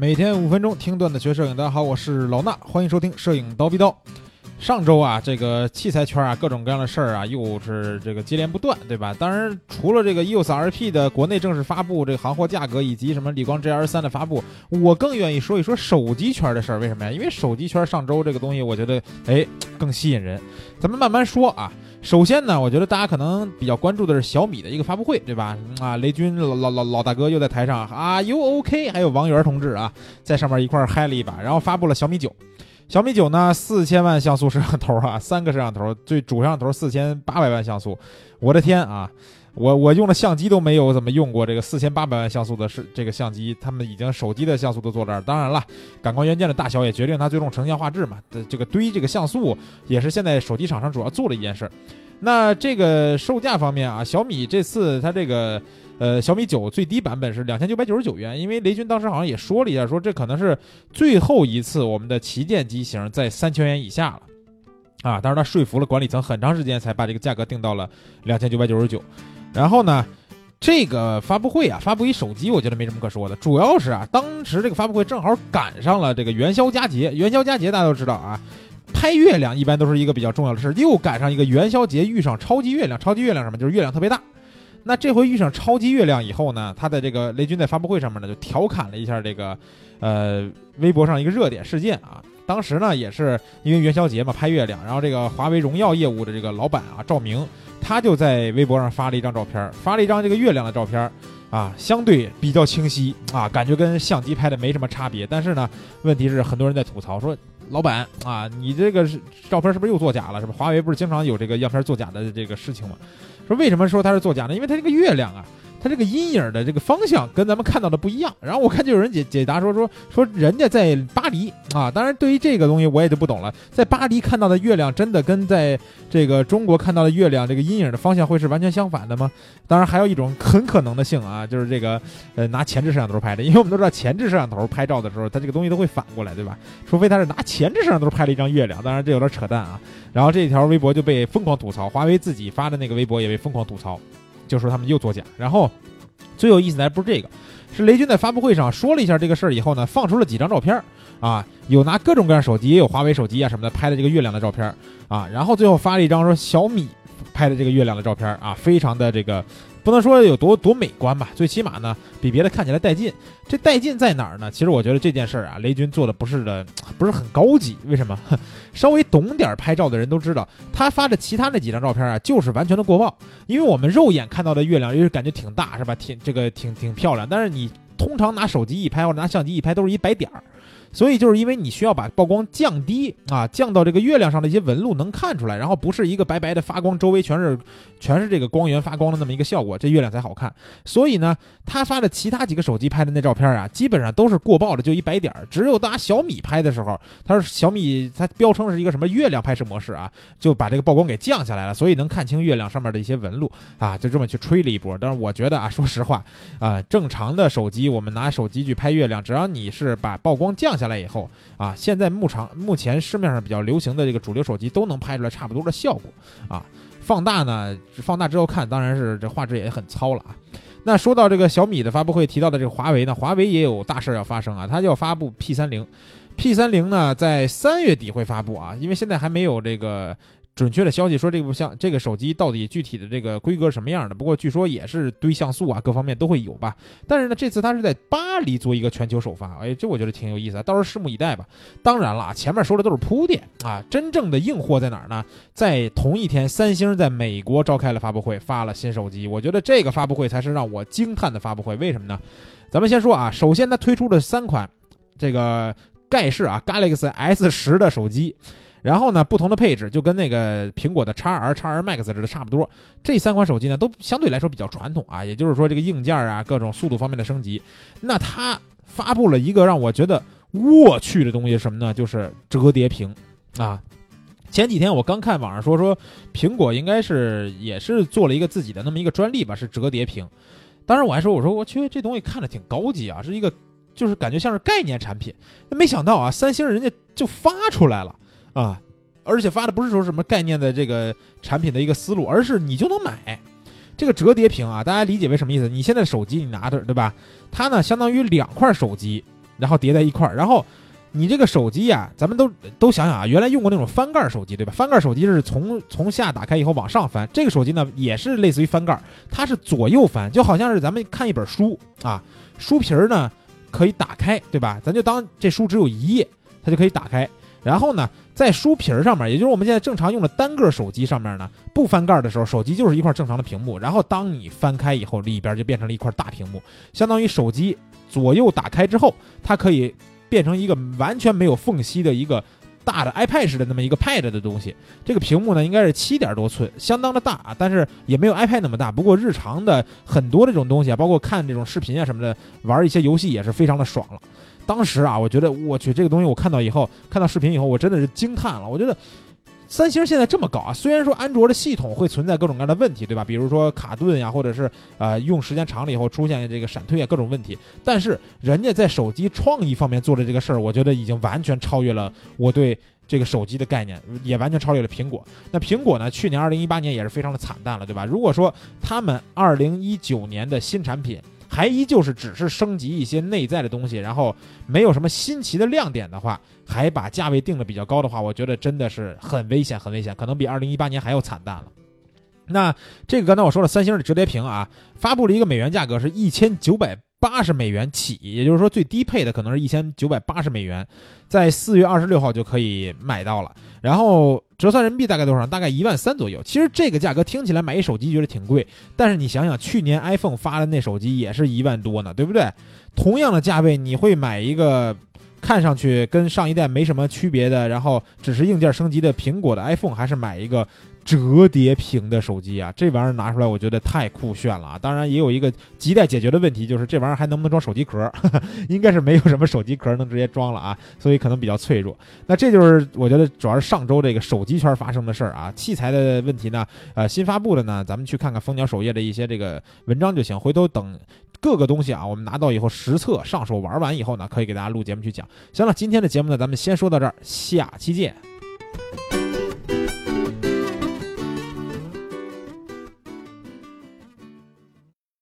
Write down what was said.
每天五分钟听段子学摄影，大家好，我是老衲，欢迎收听摄影刀逼刀。上周啊，这个器材圈啊，各种各样的事儿啊，又是这个接连不断，对吧？当然，除了这个 EOS RP 的国内正式发布，这个行货价格以及什么理光 GR 三的发布，我更愿意说一说手机圈的事儿。为什么呀？因为手机圈上周这个东西，我觉得哎更吸引人。咱们慢慢说啊。首先呢，我觉得大家可能比较关注的是小米的一个发布会，对吧？啊，雷军老老老老大哥又在台上啊，U OK，还有王源同志啊，在上面一块嗨了一把，然后发布了小米九。小米九呢，四千万像素摄像头啊，三个摄像头，最主摄像头四千八百万像素，我的天啊！我我用的相机都没有怎么用过这个四千八百万像素的是这个相机，他们已经手机的像素都做这儿。当然了，感光元件的大小也决定它最终成像画质嘛。这个堆这个像素也是现在手机厂商主要做的一件事儿。那这个售价方面啊，小米这次它这个。呃，小米九最低版本是两千九百九十九元，因为雷军当时好像也说了一下，说这可能是最后一次我们的旗舰机型在三千元以下了，啊，当然他说服了管理层很长时间才把这个价格定到了两千九百九十九。然后呢，这个发布会啊，发布一手机，我觉得没什么可说的，主要是啊，当时这个发布会正好赶上了这个元宵佳节，元宵佳节大家都知道啊，拍月亮一般都是一个比较重要的事，又赶上一个元宵节遇上超级月亮，超级月亮什么就是月亮特别大。那这回遇上超级月亮以后呢，他的这个雷军在发布会上面呢就调侃了一下这个，呃，微博上一个热点事件啊。当时呢也是因为元宵节嘛拍月亮，然后这个华为荣耀业务的这个老板啊赵明，他就在微博上发了一张照片，发了一张这个月亮的照片，啊，相对比较清晰啊，感觉跟相机拍的没什么差别。但是呢，问题是很多人在吐槽说，老板啊，你这个是照片是不是又作假了？是吧？华为不是经常有这个样片作假的这个事情吗？说为什么说它是作假呢？因为它这个月亮啊。它这个阴影的这个方向跟咱们看到的不一样，然后我看就有人解解答说说说人家在巴黎啊，当然对于这个东西我也就不懂了，在巴黎看到的月亮真的跟在这个中国看到的月亮这个阴影的方向会是完全相反的吗？当然还有一种很可能的性啊，就是这个呃拿前置摄像头拍的，因为我们都知道前置摄像头拍照的时候，它这个东西都会反过来，对吧？除非他是拿前置摄像头拍了一张月亮，当然这有点扯淡啊。然后这条微博就被疯狂吐槽，华为自己发的那个微博也被疯狂吐槽。就说他们又作假，然后最有意思的还不是这个，是雷军在发布会上说了一下这个事儿以后呢，放出了几张照片啊，有拿各种各样手机，也有华为手机啊什么的拍的这个月亮的照片啊，然后最后发了一张说小米拍的这个月亮的照片啊，非常的这个。不能说有多多美观吧，最起码呢，比别的看起来带劲。这带劲在哪儿呢？其实我觉得这件事儿啊，雷军做的不是的，不是很高级。为什么？稍微懂点拍照的人都知道，他发的其他那几张照片啊，就是完全的过曝。因为我们肉眼看到的月亮，因为感觉挺大，是吧？挺这个挺挺漂亮。但是你通常拿手机一拍或者拿相机一拍，都是一白点儿。所以就是因为你需要把曝光降低啊，降到这个月亮上的一些纹路能看出来，然后不是一个白白的发光，周围全是全是这个光源发光的那么一个效果，这月亮才好看。所以呢，他发的其他几个手机拍的那照片啊，基本上都是过曝的，就一白点儿。只有拿小米拍的时候，他说小米它标称是一个什么月亮拍摄模式啊，就把这个曝光给降下来了，所以能看清月亮上面的一些纹路啊，就这么去吹了一波。但是我觉得啊，说实话啊，正常的手机我们拿手机去拍月亮，只要你是把曝光降。下来以后啊，现在目场目前市面上比较流行的这个主流手机都能拍出来差不多的效果啊。放大呢，放大之后看，当然是这画质也很糙了啊。那说到这个小米的发布会提到的这个华为呢，华为也有大事要发生啊，它要发布 P 三零，P 三零呢在三月底会发布啊，因为现在还没有这个。准确的消息说，这部像这个手机到底具体的这个规格什么样的？不过据说也是堆像素啊，各方面都会有吧。但是呢，这次它是在巴黎做一个全球首发，哎，这我觉得挺有意思的，到时候拭目以待吧。当然了，前面说的都是铺垫啊，真正的硬货在哪儿呢？在同一天，三星在美国召开了发布会，发了新手机。我觉得这个发布会才是让我惊叹的发布会。为什么呢？咱们先说啊，首先它推出了三款这个盖世啊 Galaxy S 十的手机。然后呢，不同的配置就跟那个苹果的 x R、x R Max 似的差不多。这三款手机呢，都相对来说比较传统啊，也就是说这个硬件啊，各种速度方面的升级。那它发布了一个让我觉得我去的东西什么呢？就是折叠屏啊。前几天我刚看网上说说，苹果应该是也是做了一个自己的那么一个专利吧，是折叠屏。当时我还说，我说我去，这东西看着挺高级啊，是一个就是感觉像是概念产品。没想到啊，三星人家就发出来了。啊，而且发的不是说什么概念的这个产品的一个思路，而是你就能买这个折叠屏啊。大家理解为什么意思？你现在手机你拿着对吧？它呢相当于两块手机然后叠在一块儿，然后。你这个手机呀，咱们都都想想啊，原来用过那种翻盖手机，对吧？翻盖手机是从从下打开以后往上翻，这个手机呢也是类似于翻盖，它是左右翻，就好像是咱们看一本书啊，书皮儿呢可以打开，对吧？咱就当这书只有一页，它就可以打开。然后呢，在书皮儿上面，也就是我们现在正常用的单个手机上面呢，不翻盖的时候，手机就是一块正常的屏幕。然后当你翻开以后，里边就变成了一块大屏幕，相当于手机左右打开之后，它可以。变成一个完全没有缝隙的一个大的 iPad 式的那么一个 Pad 的东西，这个屏幕呢应该是七点多寸，相当的大啊，但是也没有 iPad 那么大。不过日常的很多这种东西啊，包括看这种视频啊什么的，玩一些游戏也是非常的爽了。当时啊，我觉得我去这个东西，我看到以后，看到视频以后，我真的是惊叹了。我觉得。三星现在这么搞啊，虽然说安卓的系统会存在各种各样的问题，对吧？比如说卡顿呀，或者是呃用时间长了以后出现这个闪退啊各种问题，但是人家在手机创意方面做的这个事儿，我觉得已经完全超越了我对这个手机的概念，也完全超越了苹果。那苹果呢，去年二零一八年也是非常的惨淡了，对吧？如果说他们二零一九年的新产品，还依旧是只是升级一些内在的东西，然后没有什么新奇的亮点的话，还把价位定的比较高的话，我觉得真的是很危险，很危险，可能比二零一八年还要惨淡了。那这个刚才我说了，三星的折叠屏啊，发布了一个美元价格是一千九百八十美元起，也就是说最低配的可能是一千九百八十美元，在四月二十六号就可以买到了，然后。折算人民币大概多少？大概一万三左右。其实这个价格听起来买一手机觉得挺贵，但是你想想，去年 iPhone 发的那手机也是一万多呢，对不对？同样的价位，你会买一个看上去跟上一代没什么区别的，然后只是硬件升级的苹果的 iPhone，还是买一个？折叠屏的手机啊，这玩意儿拿出来，我觉得太酷炫了啊！当然，也有一个亟待解决的问题，就是这玩意儿还能不能装手机壳？应该是没有什么手机壳能直接装了啊，所以可能比较脆弱。那这就是我觉得主要是上周这个手机圈发生的事儿啊。器材的问题呢，呃，新发布的呢，咱们去看看蜂鸟首页的一些这个文章就行。回头等各个东西啊，我们拿到以后实测上手玩完以后呢，可以给大家录节目去讲。行了，今天的节目呢，咱们先说到这儿，下期见。